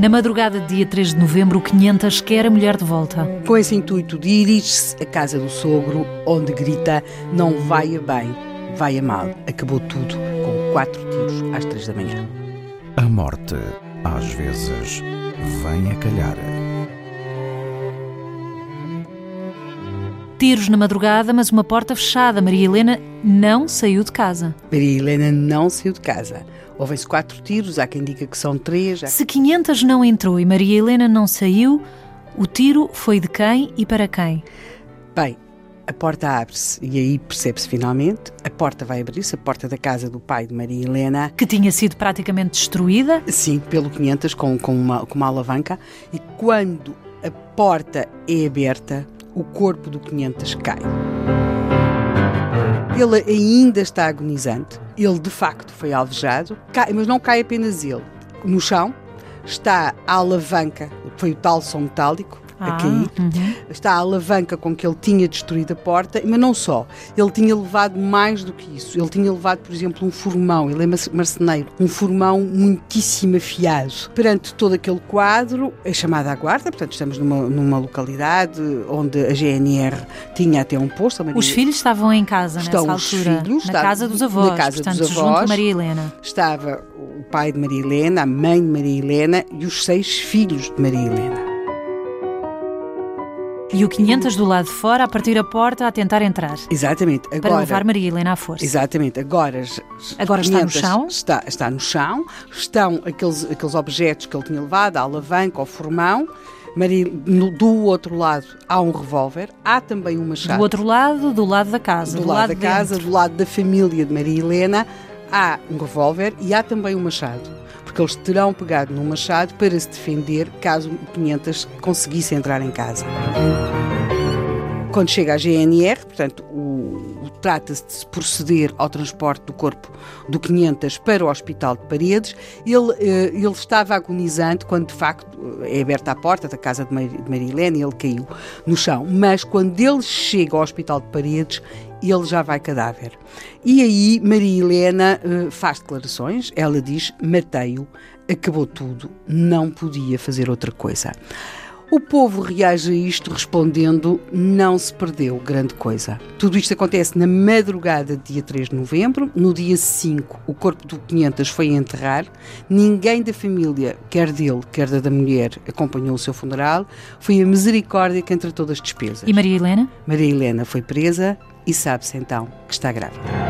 Na madrugada de dia 3 de novembro, o 500 quer a mulher de volta. Com esse intuito, dirige-se à casa do sogro, onde grita: Não vai a bem, vai a mal. Acabou tudo com quatro tiros às três da manhã. A morte, às vezes, vem a calhar. Tiros na madrugada, mas uma porta fechada. Maria Helena não saiu de casa. Maria Helena não saiu de casa. Ouvem-se quatro tiros, há quem diga que são três. Há... Se 500 não entrou e Maria Helena não saiu, o tiro foi de quem e para quem? Bem, a porta abre-se e aí percebe-se finalmente. A porta vai abrir-se, a porta da casa do pai de Maria Helena. Que tinha sido praticamente destruída? Sim, pelo 500, com, com, uma, com uma alavanca. E quando a porta é aberta, o corpo do 500 cai. Ele ainda está agonizante. Ele de facto foi alvejado, cai, mas não cai apenas ele. No chão está a alavanca, foi o tal som metálico, a cair. Uhum. Está a alavanca com que ele tinha destruído a porta, mas não só. Ele tinha levado mais do que isso. Ele tinha levado, por exemplo, um formão. Ele é marceneiro. Um formão muitíssimo afiado. Perante todo aquele quadro, é chamada à guarda. Portanto, estamos numa, numa localidade onde a GNR tinha até um posto. Os filhos estavam em casa Estão nessa altura? Filhos, na casa dos avós. Na casa portanto, dos avós. junto a Maria Helena. Estava o pai de Maria Helena, a mãe de Maria Helena e os seis filhos de Maria Helena. E o 500 do lado de fora a partir a porta a tentar entrar. Exatamente. Agora, para levar Maria Helena à força. Exatamente. Agora, Agora está no chão? Está, está no chão. Estão aqueles, aqueles objetos que ele tinha levado, a alavanca, o formão. Maria, no, do outro lado há um revólver, há também uma chave. Do outro lado, do lado da casa. Do, do lado, lado da casa, dentro. do lado da família de Maria Helena, há um revólver e há também um machado porque eles terão pegado no machado para se defender caso o 500 conseguisse entrar em casa. Quando chega a GNR, portanto, o trata-se de se proceder ao transporte do corpo do 500 para o Hospital de Paredes. Ele, eh, ele estava agonizante quando, de facto, é aberta a porta da casa de Helena e ele caiu no chão. Mas quando ele chega ao Hospital de Paredes, ele já vai cadáver. E aí Maria Helena uh, faz declarações, ela diz: matei-o, acabou tudo, não podia fazer outra coisa. O povo reage a isto respondendo: não se perdeu grande coisa. Tudo isto acontece na madrugada de dia 3 de novembro. No dia 5, o corpo do 500 foi enterrar. Ninguém da família, quer dele, quer da, da mulher, acompanhou o seu funeral. Foi a misericórdia quem tratou das despesas. E Maria Helena? Maria Helena foi presa e sabe-se então que está grávida.